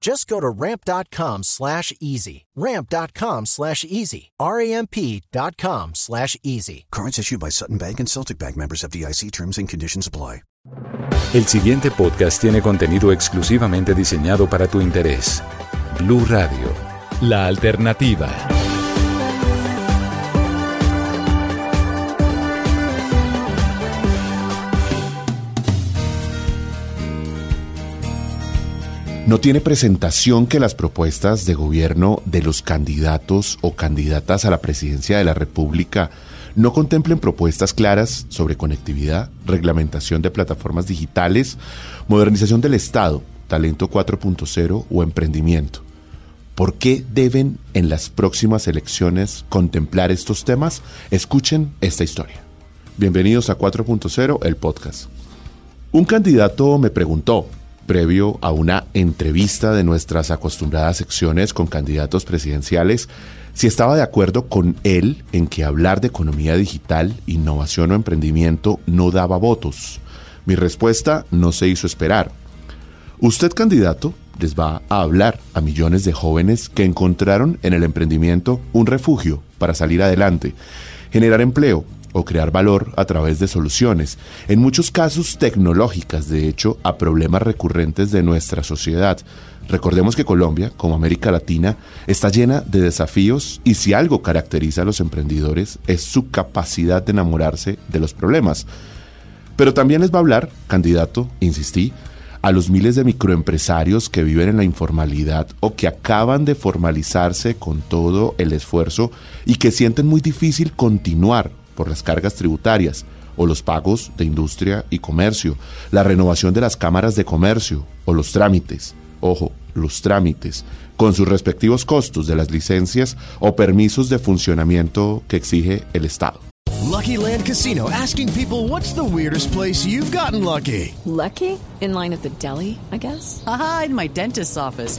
Just go to ramp.com slash easy. Ramp.com slash easy. R-A-M-P.com slash easy. Cards issued by Sutton Bank and Celtic Bank members of DIC terms and conditions apply. El siguiente podcast tiene contenido exclusivamente diseñado para tu interés. Blue Radio, la alternativa. No tiene presentación que las propuestas de gobierno de los candidatos o candidatas a la presidencia de la República no contemplen propuestas claras sobre conectividad, reglamentación de plataformas digitales, modernización del Estado, talento 4.0 o emprendimiento. ¿Por qué deben en las próximas elecciones contemplar estos temas? Escuchen esta historia. Bienvenidos a 4.0, el podcast. Un candidato me preguntó, previo a una entrevista de nuestras acostumbradas secciones con candidatos presidenciales, si estaba de acuerdo con él en que hablar de economía digital, innovación o emprendimiento no daba votos. Mi respuesta no se hizo esperar. Usted, candidato, les va a hablar a millones de jóvenes que encontraron en el emprendimiento un refugio para salir adelante, generar empleo, o crear valor a través de soluciones, en muchos casos tecnológicas, de hecho, a problemas recurrentes de nuestra sociedad. Recordemos que Colombia, como América Latina, está llena de desafíos y si algo caracteriza a los emprendedores es su capacidad de enamorarse de los problemas. Pero también les va a hablar, candidato, insistí, a los miles de microempresarios que viven en la informalidad o que acaban de formalizarse con todo el esfuerzo y que sienten muy difícil continuar por las cargas tributarias o los pagos de industria y comercio, la renovación de las cámaras de comercio o los trámites, ojo, los trámites, con sus respectivos costos de las licencias o permisos de funcionamiento que exige el Estado. Lucky Land Casino asking people what's the weirdest place you've gotten lucky? Lucky? In line at the deli, I guess. Aha, in my dentist's office.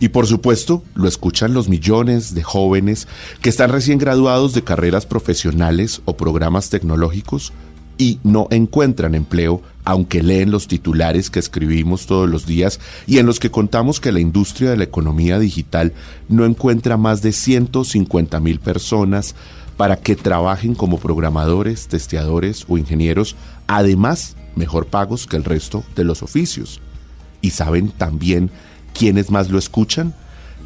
Y por supuesto, lo escuchan los millones de jóvenes que están recién graduados de carreras profesionales o programas tecnológicos y no encuentran empleo, aunque leen los titulares que escribimos todos los días y en los que contamos que la industria de la economía digital no encuentra más de 150 mil personas para que trabajen como programadores, testeadores o ingenieros, además mejor pagos que el resto de los oficios. Y saben también quiénes más lo escuchan,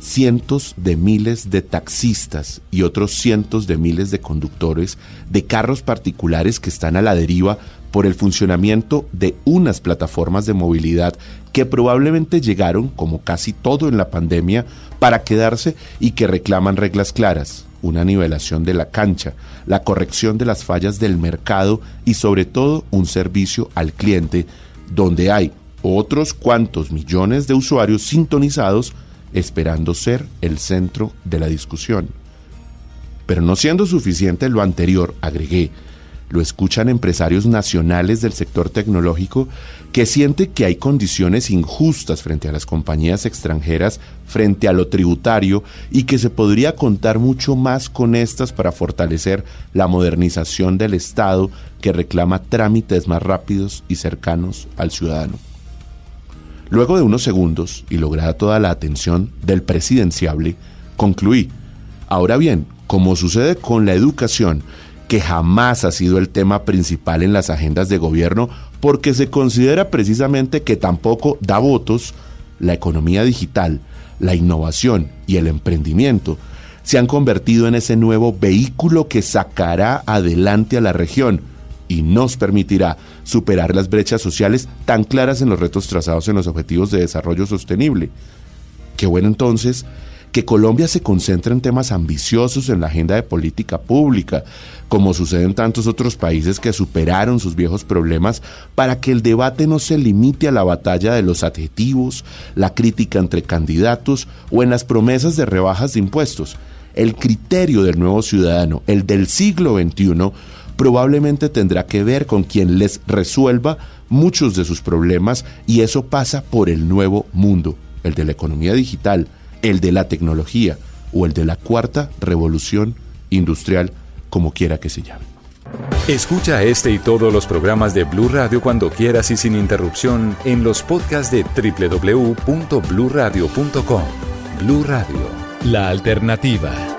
cientos de miles de taxistas y otros cientos de miles de conductores de carros particulares que están a la deriva por el funcionamiento de unas plataformas de movilidad que probablemente llegaron, como casi todo en la pandemia, para quedarse y que reclaman reglas claras, una nivelación de la cancha, la corrección de las fallas del mercado y sobre todo un servicio al cliente donde hay otros cuantos millones de usuarios sintonizados esperando ser el centro de la discusión. Pero no siendo suficiente lo anterior, agregué, lo escuchan empresarios nacionales del sector tecnológico que siente que hay condiciones injustas frente a las compañías extranjeras, frente a lo tributario y que se podría contar mucho más con estas para fortalecer la modernización del Estado que reclama trámites más rápidos y cercanos al ciudadano. Luego de unos segundos y lograda toda la atención del presidenciable, Concluí. Ahora bien, como sucede con la educación, que jamás ha sido el tema principal en las agendas de gobierno porque se considera precisamente que tampoco da votos, la economía digital, la innovación y el emprendimiento se han convertido en ese nuevo vehículo que sacará adelante a la región y nos permitirá superar las brechas sociales tan claras en los retos trazados en los Objetivos de Desarrollo Sostenible. Qué bueno entonces que Colombia se concentre en temas ambiciosos en la agenda de política pública, como sucede en tantos otros países que superaron sus viejos problemas, para que el debate no se limite a la batalla de los adjetivos, la crítica entre candidatos o en las promesas de rebajas de impuestos. El criterio del nuevo ciudadano, el del siglo XXI, probablemente tendrá que ver con quien les resuelva muchos de sus problemas y eso pasa por el nuevo mundo, el de la economía digital, el de la tecnología o el de la cuarta revolución industrial, como quiera que se llame. Escucha este y todos los programas de Blue Radio cuando quieras y sin interrupción en los podcasts de www.bluradio.com. Blue Radio, la alternativa.